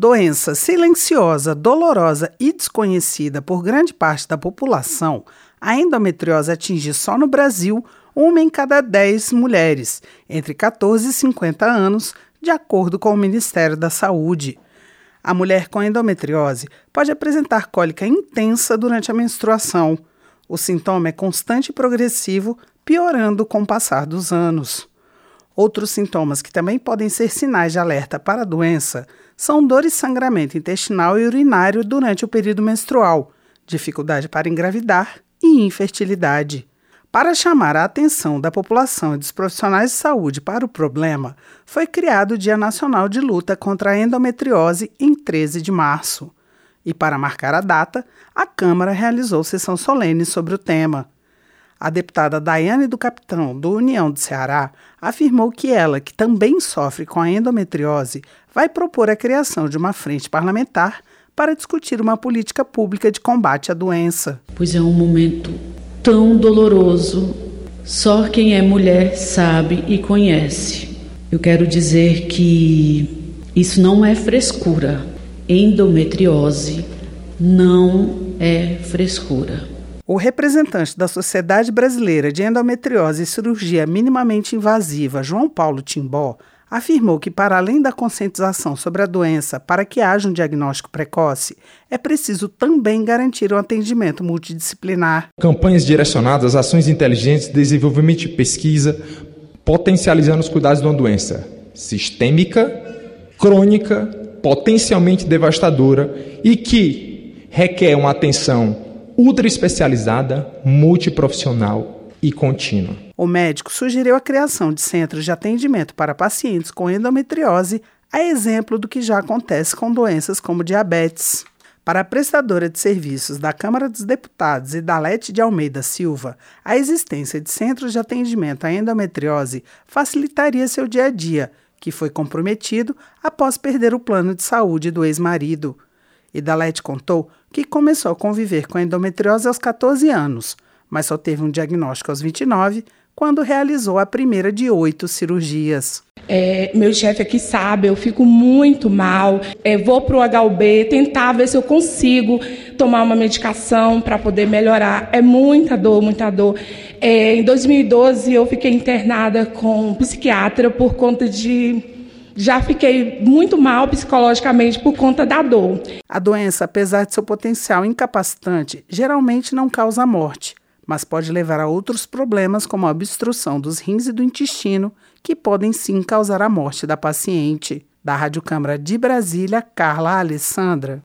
Doença silenciosa, dolorosa e desconhecida por grande parte da população, a endometriose atinge só no Brasil uma em cada 10 mulheres, entre 14 e 50 anos, de acordo com o Ministério da Saúde. A mulher com endometriose pode apresentar cólica intensa durante a menstruação. O sintoma é constante e progressivo, piorando com o passar dos anos. Outros sintomas que também podem ser sinais de alerta para a doença são dor e sangramento intestinal e urinário durante o período menstrual, dificuldade para engravidar e infertilidade. Para chamar a atenção da população e dos profissionais de saúde para o problema, foi criado o Dia Nacional de Luta contra a Endometriose em 13 de março. E para marcar a data, a Câmara realizou sessão solene sobre o tema. A deputada Daiane do Capitão, do União do Ceará, afirmou que ela, que também sofre com a endometriose, vai propor a criação de uma frente parlamentar para discutir uma política pública de combate à doença. Pois é um momento tão doloroso. Só quem é mulher sabe e conhece. Eu quero dizer que isso não é frescura. Endometriose não é frescura. O representante da Sociedade Brasileira de Endometriose e Cirurgia Minimamente Invasiva, João Paulo Timbó, afirmou que, para além da conscientização sobre a doença para que haja um diagnóstico precoce, é preciso também garantir um atendimento multidisciplinar. Campanhas direcionadas ações inteligentes, desenvolvimento de pesquisa, potencializando os cuidados de uma doença sistêmica, crônica, potencialmente devastadora e que requer uma atenção ultra especializada, multiprofissional e contínua. O médico sugeriu a criação de centros de atendimento para pacientes com endometriose, a exemplo do que já acontece com doenças como diabetes. Para a prestadora de serviços da Câmara dos Deputados e da Lete de Almeida Silva, a existência de centros de atendimento à endometriose facilitaria seu dia a dia, que foi comprometido após perder o plano de saúde do ex-marido. E Dalete contou que começou a conviver com a endometriose aos 14 anos, mas só teve um diagnóstico aos 29 quando realizou a primeira de oito cirurgias. É, meu chefe aqui sabe, eu fico muito mal. É, vou para o HUB tentar ver se eu consigo tomar uma medicação para poder melhorar. É muita dor, muita dor. É, em 2012 eu fiquei internada com um psiquiatra por conta de já fiquei muito mal psicologicamente por conta da dor. A doença, apesar de seu potencial incapacitante, geralmente não causa morte mas pode levar a outros problemas, como a obstrução dos rins e do intestino, que podem sim causar a morte da paciente. Da Rádio Câmara de Brasília, Carla Alessandra.